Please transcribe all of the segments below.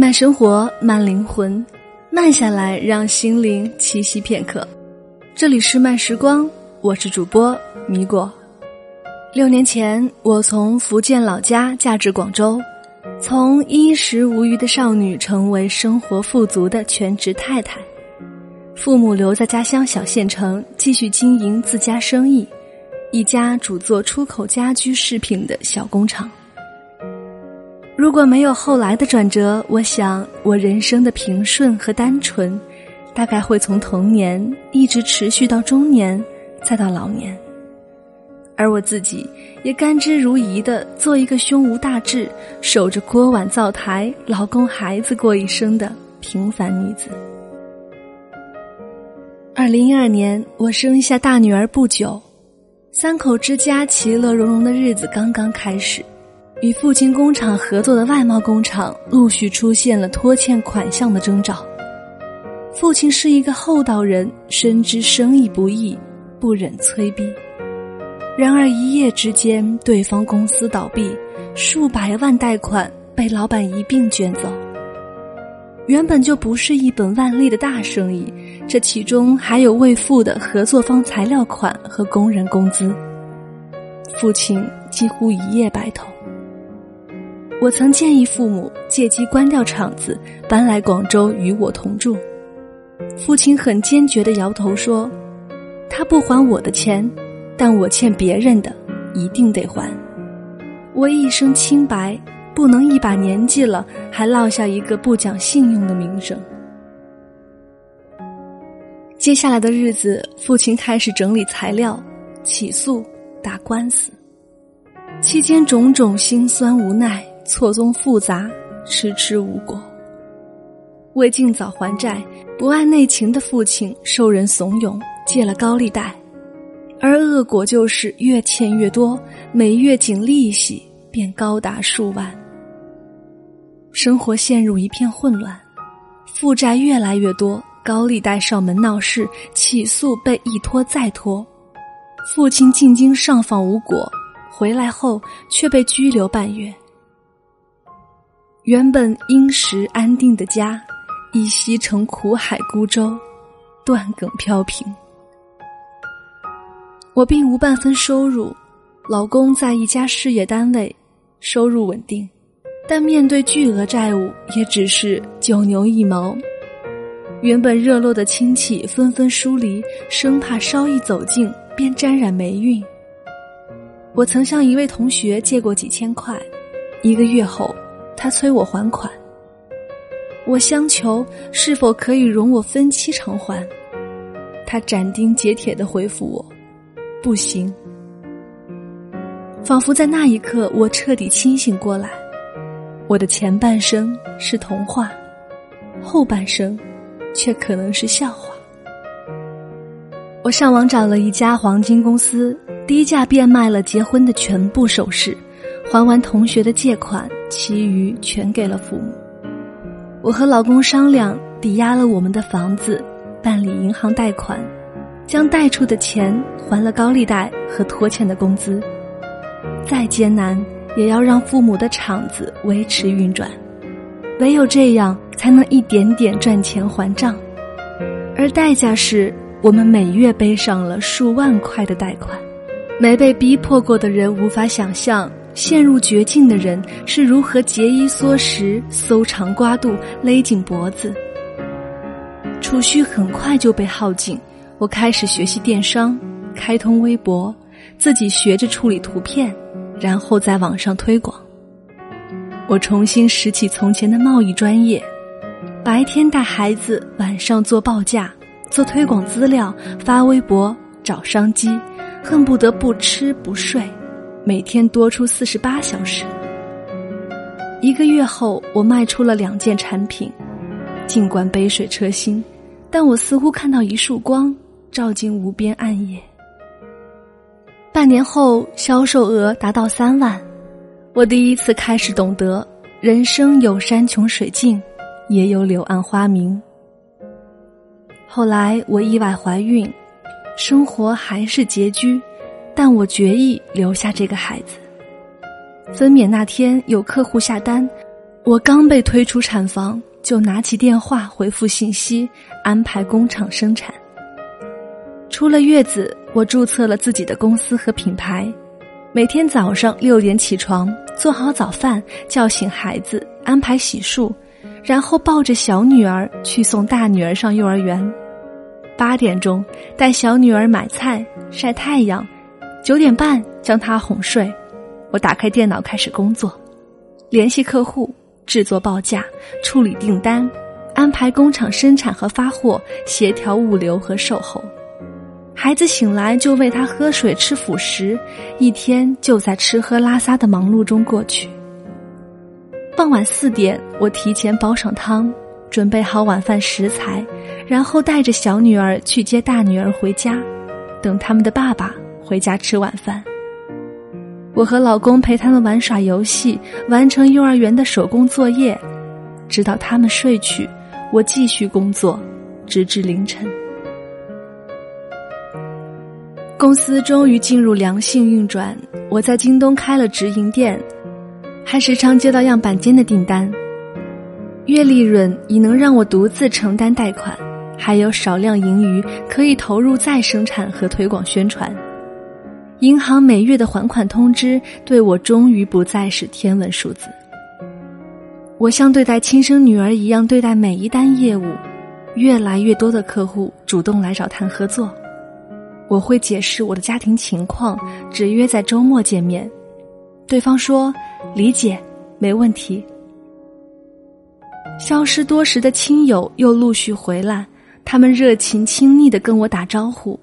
慢生活，慢灵魂，慢下来，让心灵栖息片刻。这里是慢时光，我是主播米果。六年前，我从福建老家嫁至广州，从衣食无余的少女成为生活富足的全职太太。父母留在家乡小县城，继续经营自家生意，一家主做出口家居饰品的小工厂。如果没有后来的转折，我想我人生的平顺和单纯，大概会从童年一直持续到中年，再到老年。而我自己也甘之如饴的做一个胸无大志、守着锅碗灶台、老公孩子过一生的平凡女子。二零一二年，我生下大女儿不久，三口之家其乐融融的日子刚刚开始。与父亲工厂合作的外贸工厂陆续出现了拖欠款项的征兆。父亲是一个厚道人，深知生意不易，不忍催逼。然而一夜之间，对方公司倒闭，数百万贷款被老板一并卷走。原本就不是一本万利的大生意，这其中还有未付的合作方材料款和工人工资。父亲几乎一夜白头。我曾建议父母借机关掉厂子，搬来广州与我同住。父亲很坚决的摇头说：“他不还我的钱，但我欠别人的一定得还。我一生清白，不能一把年纪了还落下一个不讲信用的名声。”接下来的日子，父亲开始整理材料，起诉打官司，期间种种心酸无奈。错综复杂，迟迟无果。为尽早还债，不爱内情的父亲受人怂恿借了高利贷，而恶果就是越欠越多，每月仅利息便高达数万。生活陷入一片混乱，负债越来越多，高利贷上门闹事，起诉被一拖再拖。父亲进京上访无果，回来后却被拘留半月。原本殷实安定的家，已西成苦海孤舟，断梗飘萍。我并无半分收入，老公在一家事业单位，收入稳定，但面对巨额债务，也只是九牛一毛。原本热络的亲戚纷纷疏离，生怕稍一走近便沾染霉运。我曾向一位同学借过几千块，一个月后。他催我还款，我相求是否可以容我分期偿还，他斩钉截铁的回复我：“不行。”仿佛在那一刻，我彻底清醒过来，我的前半生是童话，后半生却可能是笑话。我上网找了一家黄金公司，低价变卖了结婚的全部首饰。还完同学的借款，其余全给了父母。我和老公商量，抵押了我们的房子，办理银行贷款，将贷出的钱还了高利贷和拖欠的工资。再艰难，也要让父母的厂子维持运转，唯有这样，才能一点点赚钱还账。而代价是我们每月背上了数万块的贷款。没被逼迫过的人无法想象。陷入绝境的人是如何节衣缩食、搜肠刮肚、勒紧脖子？储蓄很快就被耗尽。我开始学习电商，开通微博，自己学着处理图片，然后在网上推广。我重新拾起从前的贸易专业，白天带孩子，晚上做报价、做推广资料、发微博、找商机，恨不得不吃不睡。每天多出四十八小时。一个月后，我卖出了两件产品，尽管杯水车薪，但我似乎看到一束光，照进无边暗夜。半年后，销售额达到三万，我第一次开始懂得，人生有山穷水尽，也有柳暗花明。后来我意外怀孕，生活还是拮据。但我决意留下这个孩子。分娩那天，有客户下单，我刚被推出产房，就拿起电话回复信息，安排工厂生产。出了月子，我注册了自己的公司和品牌，每天早上六点起床，做好早饭，叫醒孩子，安排洗漱，然后抱着小女儿去送大女儿上幼儿园。八点钟带小女儿买菜、晒太阳，九点半将他哄睡，我打开电脑开始工作，联系客户。制作报价、处理订单、安排工厂生产和发货、协调物流和售后。孩子醒来就喂他喝水、吃辅食，一天就在吃喝拉撒的忙碌中过去。傍晚四点，我提前煲上汤，准备好晚饭食材，然后带着小女儿去接大女儿回家，等他们的爸爸回家吃晚饭。我和老公陪他们玩耍游戏，完成幼儿园的手工作业，直到他们睡去，我继续工作，直至凌晨。公司终于进入良性运转，我在京东开了直营店，还时常接到样板间的订单，月利润已能让我独自承担贷款，还有少量盈余可以投入再生产和推广宣传。银行每月的还款通知对我终于不再是天文数字。我像对待亲生女儿一样对待每一单业务，越来越多的客户主动来找谈合作。我会解释我的家庭情况，只约在周末见面。对方说理解，没问题。消失多时的亲友又陆续回来，他们热情亲昵的跟我打招呼。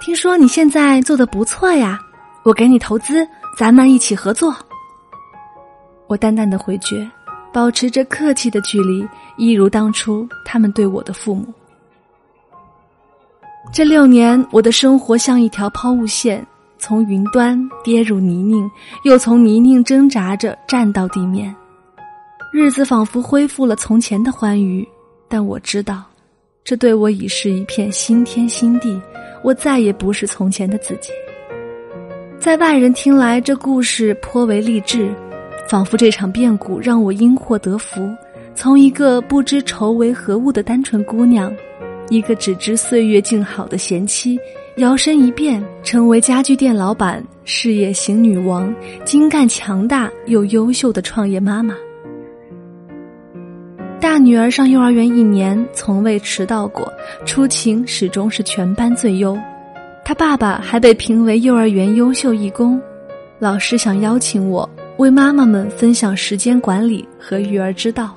听说你现在做的不错呀，我给你投资，咱们一起合作。我淡淡的回绝，保持着客气的距离，一如当初他们对我的父母。这六年，我的生活像一条抛物线，从云端跌入泥泞，又从泥泞挣扎着站到地面。日子仿佛恢复了从前的欢愉，但我知道，这对我已是一片新天新地。我再也不是从前的自己。在外人听来，这故事颇为励志，仿佛这场变故让我因祸得福，从一个不知愁为何物的单纯姑娘，一个只知岁月静好的贤妻，摇身一变成为家具店老板、事业型女王、精干强大又优秀的创业妈妈。大女儿上幼儿园一年，从未迟到过，出勤始终是全班最优。她爸爸还被评为幼儿园优秀义工。老师想邀请我为妈妈们分享时间管理和育儿之道。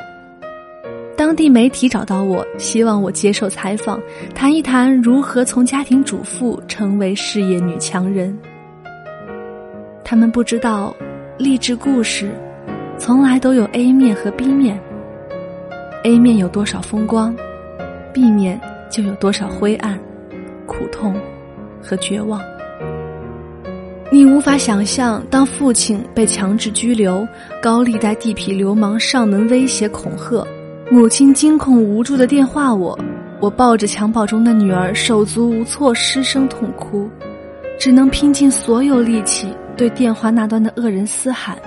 当地媒体找到我，希望我接受采访，谈一谈如何从家庭主妇成为事业女强人。他们不知道，励志故事从来都有 A 面和 B 面。A 面有多少风光，B 面就有多少灰暗、苦痛和绝望。你无法想象，当父亲被强制拘留，高利贷地痞流氓上门威胁恐吓，母亲惊恐无助的电话我，我抱着襁褓中的女儿，手足无措，失声痛哭，只能拼尽所有力气对电话那端的恶人嘶喊：“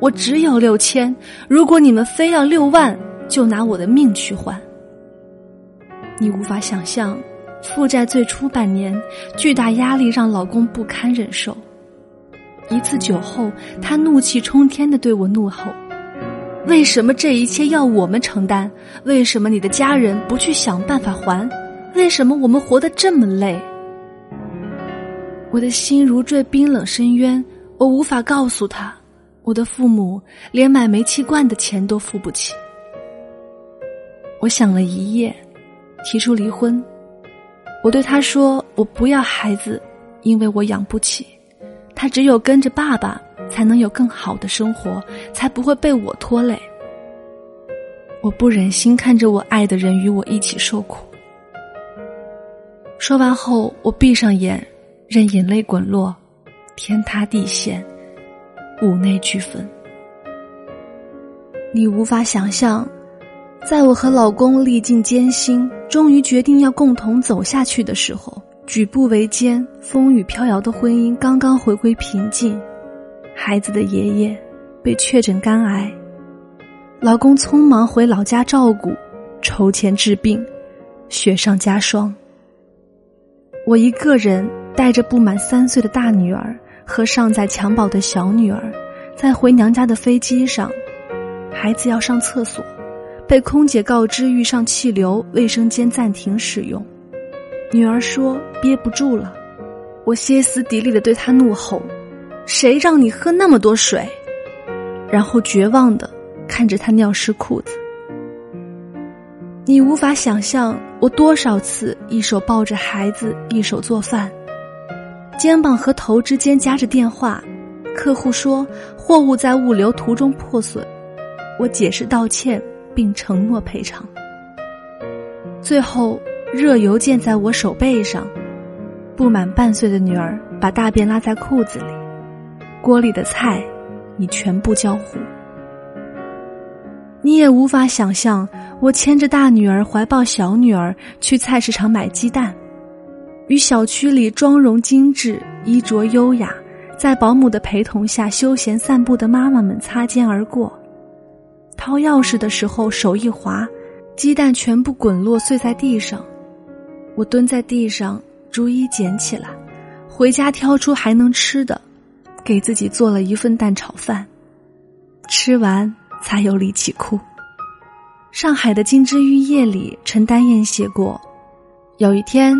我只有六千，如果你们非要六万。”就拿我的命去换。你无法想象，负债最初半年，巨大压力让老公不堪忍受。一次酒后，他怒气冲天的对我怒吼：“为什么这一切要我们承担？为什么你的家人不去想办法还？为什么我们活得这么累？”我的心如坠冰冷深渊，我无法告诉他，我的父母连买煤气罐的钱都付不起。我想了一夜，提出离婚。我对他说：“我不要孩子，因为我养不起。他只有跟着爸爸，才能有更好的生活，才不会被我拖累。”我不忍心看着我爱的人与我一起受苦。说完后，我闭上眼，任眼泪滚落，天塌地陷，五内俱焚。你无法想象。在我和老公历尽艰辛，终于决定要共同走下去的时候，举步维艰、风雨飘摇的婚姻刚刚回归平静，孩子的爷爷被确诊肝癌，老公匆忙回老家照顾，筹钱治病，雪上加霜。我一个人带着不满三岁的大女儿和尚在襁褓的小女儿，在回娘家的飞机上，孩子要上厕所，被空姐告知遇上气流，卫生间暂停使用。女儿说憋不住了，我歇斯底里的对她怒吼：“谁让你喝那么多水？”然后绝望的。看着她尿湿裤子，你无法想象我多少次一手抱着孩子，一手做饭，肩膀和头之间夹着电话，客户说货物在物流途中破损，我解释道歉并承诺赔偿。最后，热油溅在我手背上，不满半岁的女儿把大便拉在裤子里，锅里的菜已全部焦糊。你也无法想象，我牵着大女儿怀抱小女儿去菜市场买鸡蛋，与小区里妆容精致、衣着优雅，在保姆的陪同下休闲散步的妈妈们擦肩而过。掏钥匙的时候手一滑，鸡蛋全部滚落碎在地上，我蹲在地上逐一捡起来，回家挑出还能吃的，给自己做了一份蛋炒饭，吃完。才有力气哭。上海的金枝玉叶里，陈丹燕写过：有一天，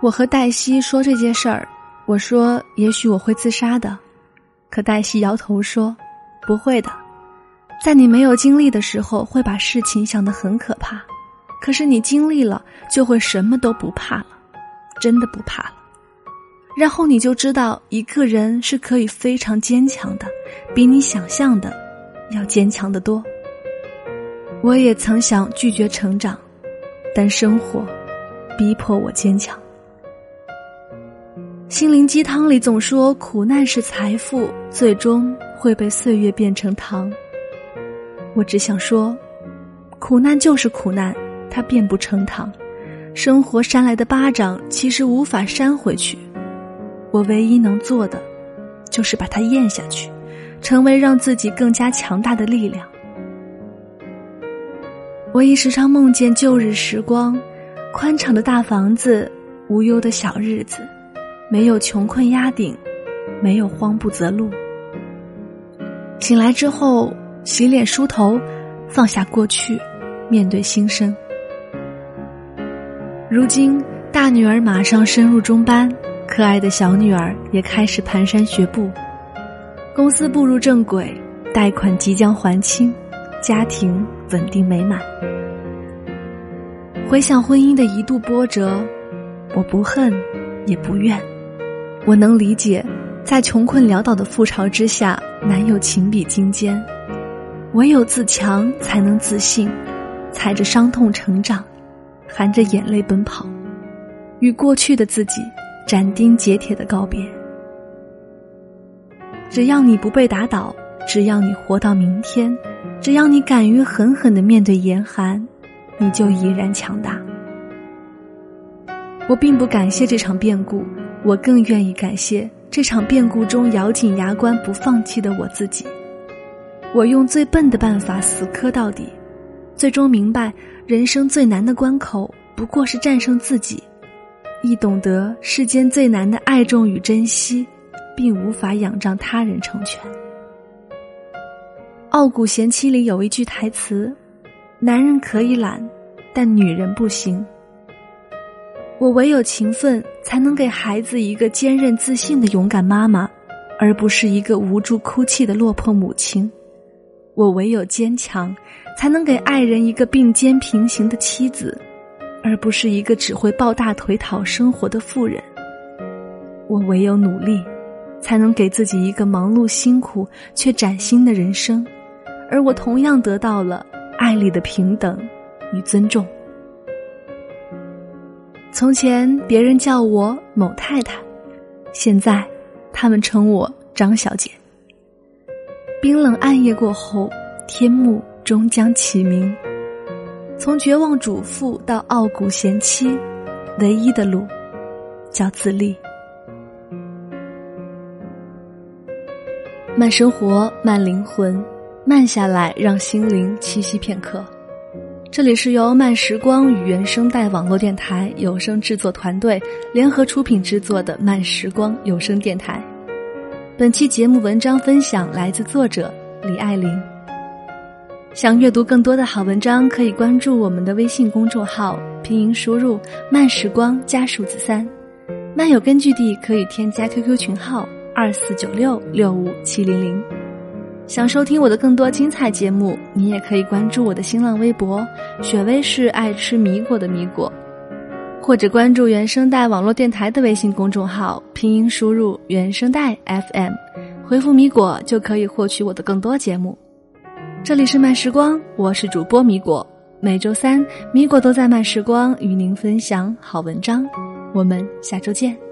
我和黛西说这件事儿，我说也许我会自杀的，可黛西摇头说不会的，在你没有经历的时候，会把事情想得很可怕，可是你经历了，就会什么都不怕了，真的不怕了。然后你就知道，一个人是可以非常坚强的，比你想象的。要坚强得多。我也曾想拒绝成长，但生活逼迫我坚强。心灵鸡汤里总说苦难是财富，最终会被岁月变成糖。我只想说，苦难就是苦难，它变不成糖。生活扇来的巴掌，其实无法扇回去。我唯一能做的，就是把它咽下去。成为让自己更加强大的力量。我亦时常梦见旧日时光，宽敞的大房子，无忧的小日子，没有穷困压顶，没有慌不择路。醒来之后，洗脸梳头，放下过去，面对新生。如今，大女儿马上升入中班，可爱的小女儿也开始蹒跚学步。公司步入正轨，贷款即将还清，家庭稳定美满。回想婚姻的一度波折，我不恨，也不怨。我能理解，在穷困潦倒的覆巢之下，难有情比金坚。唯有自强，才能自信。踩着伤痛成长，含着眼泪奔跑，与过去的自己斩钉截铁的告别。只要你不被打倒，只要你活到明天，只要你敢于狠狠的面对严寒，你就已然强大。我并不感谢这场变故，我更愿意感谢这场变故中咬紧牙关不放弃的我自己。我用最笨的办法死磕到底，最终明白人生最难的关口不过是战胜自己，亦懂得世间最难的爱重与珍惜。并无法仰仗他人成全。《傲骨贤妻》里有一句台词：“男人可以懒，但女人不行。”我唯有勤奋，才能给孩子一个坚韧自信的勇敢妈妈，而不是一个无助哭泣的落魄母亲。我唯有坚强，才能给爱人一个并肩平行的妻子，而不是一个只会抱大腿讨生活的妇人。我唯有努力。才能给自己一个忙碌辛苦却崭新的人生，而我同样得到了爱里的平等与尊重。从前别人叫我某太太，现在他们称我张小姐。冰冷暗夜过后，天幕终将启明。从绝望主妇到傲骨贤妻，唯一的路叫自立。慢生活，慢灵魂。慢下来，让心灵栖息片刻。这里是由慢时光与原声带网络电台有声制作团队联合出品制作的慢时光有声电台。本期节目文章分享来自作者李爱玲。想阅读更多的好文章，可以关注我们的微信公众号，拼音输入“慢时光”加数字三。漫友根据地可以添加 QQ 群号二四九六六五七零零。想收听我的更多精彩节目，你也可以关注我的新浪微博“雪薇是爱吃米果的米果”，或者关注原声带网络电台的微信公众号，拼音输入“原声带 FM”，回复“米果”就可以获取我的更多节目。这里是慢时光，我是主播米果，每周三米果都在慢时光与您分享好文章，我们下周见。